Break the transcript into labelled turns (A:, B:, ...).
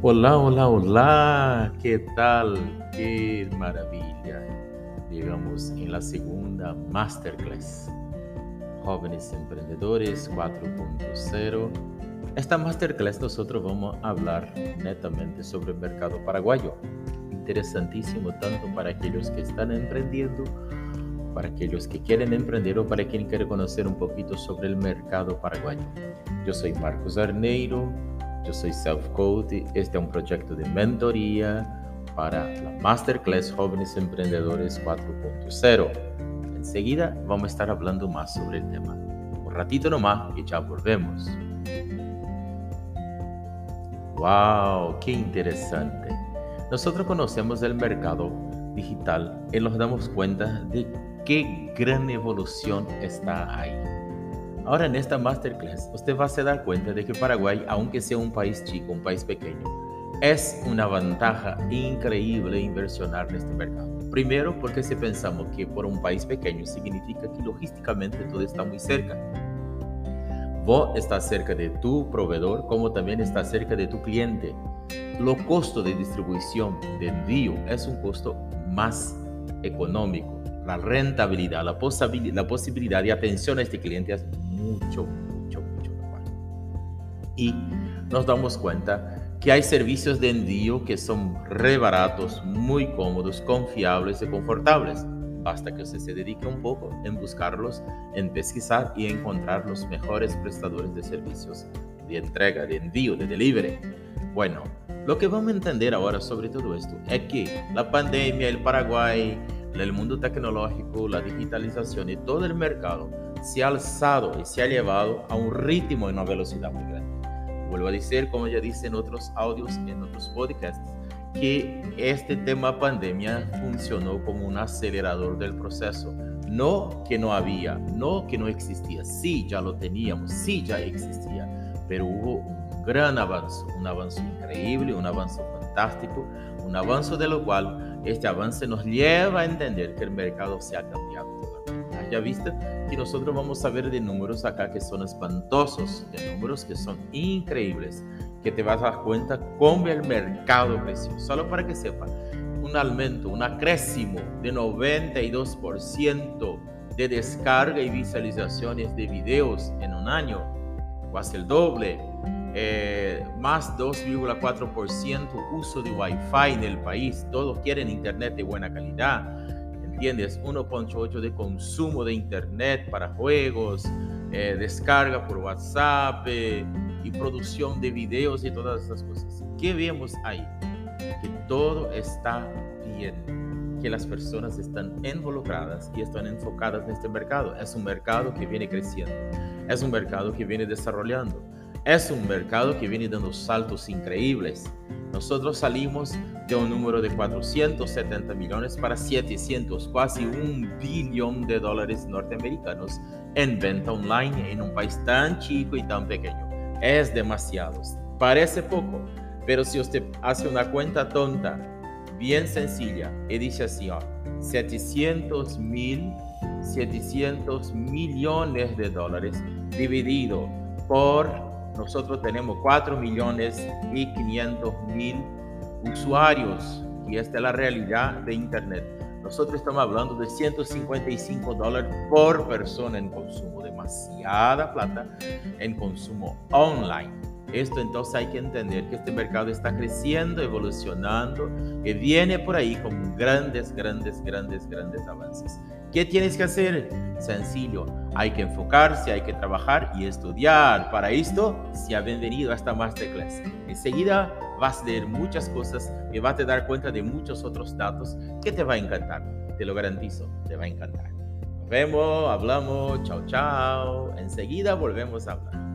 A: Hola, hola, hola, ¿qué tal? Qué maravilla. Llegamos en la segunda masterclass. Jóvenes Emprendedores 4.0. Esta masterclass nosotros vamos a hablar netamente sobre el mercado paraguayo. Interesantísimo tanto para aquellos que están emprendiendo, para aquellos que quieren emprender o para quien quiere conocer un poquito sobre el mercado paraguayo. Yo soy Marcos Arneiro yo soy Self Code. Este es un proyecto de mentoría para la Masterclass Jóvenes Emprendedores 4.0. Enseguida vamos a estar hablando más sobre el tema. Un ratito nomás y ya volvemos. ¡Wow! ¡Qué interesante! Nosotros conocemos el mercado digital y nos damos cuenta de qué gran evolución está ahí. Ahora en esta masterclass usted va a dar cuenta de que Paraguay, aunque sea un país chico, un país pequeño, es una ventaja increíble inversionar en este mercado. Primero porque si pensamos que por un país pequeño significa que logísticamente todo está muy cerca. Vos estás cerca de tu proveedor como también estás cerca de tu cliente. Lo costo de distribución, de envío, es un costo más económico. La rentabilidad, la, la posibilidad de atención a este cliente es mucho, mucho, mucho mejor. Y nos damos cuenta que hay servicios de envío que son re baratos, muy cómodos, confiables y confortables. Basta que usted se dedique un poco en buscarlos, en pesquisar y encontrar los mejores prestadores de servicios de entrega, de envío, de delivery. Bueno, lo que vamos a entender ahora sobre todo esto es que la pandemia, el Paraguay, el mundo tecnológico, la digitalización y todo el mercado se ha alzado y se ha llevado a un ritmo y una velocidad muy grande. Vuelvo a decir, como ya dice en otros audios, en otros podcasts, que este tema pandemia funcionó como un acelerador del proceso. No que no había, no que no existía, sí ya lo teníamos, sí ya existía, pero hubo un gran avance, un avance increíble, un avance fantástico, un avance de lo cual este avance nos lleva a entender que el mercado se ha cambiado ya viste. Que nosotros vamos a ver de números acá que son espantosos, de números que son increíbles, que te vas a dar cuenta cómo el mercado creció. Solo para que sepan, un aumento, un acréscimo de 92% de descarga y visualizaciones de videos en un año, casi el doble, eh, más 2,4% uso de Wi-Fi en el país, todos quieren internet de buena calidad ¿entiendes? 1.8 de consumo de Internet para juegos, eh, descarga por WhatsApp eh, y producción de videos y todas esas cosas. ¿Qué vemos ahí? Que todo está bien, que las personas están involucradas y están enfocadas en este mercado. Es un mercado que viene creciendo, es un mercado que viene desarrollando, es un mercado que viene dando saltos increíbles. Nosotros salimos de un número de 470 millones para 700, casi un billón de dólares norteamericanos en venta online en un país tan chico y tan pequeño. Es demasiado. Parece poco, pero si usted hace una cuenta tonta, bien sencilla, y dice así, 700 mil, 700 millones de dólares dividido por nosotros tenemos 4 millones y 500 mil usuarios y esta es la realidad de Internet. Nosotros estamos hablando de 155 dólares por persona en consumo, demasiada plata en consumo online. Esto entonces hay que entender que este mercado está creciendo, evolucionando, que viene por ahí con grandes, grandes, grandes, grandes avances. ¿Qué tienes que hacer? Sencillo, hay que enfocarse, hay que trabajar y estudiar. Para esto, se ha bienvenido a esta masterclass. Enseguida vas a leer muchas cosas y vas a dar cuenta de muchos otros datos que te va a encantar. Te lo garantizo, te va a encantar. Nos vemos, hablamos, chao, chao. Enseguida volvemos a hablar.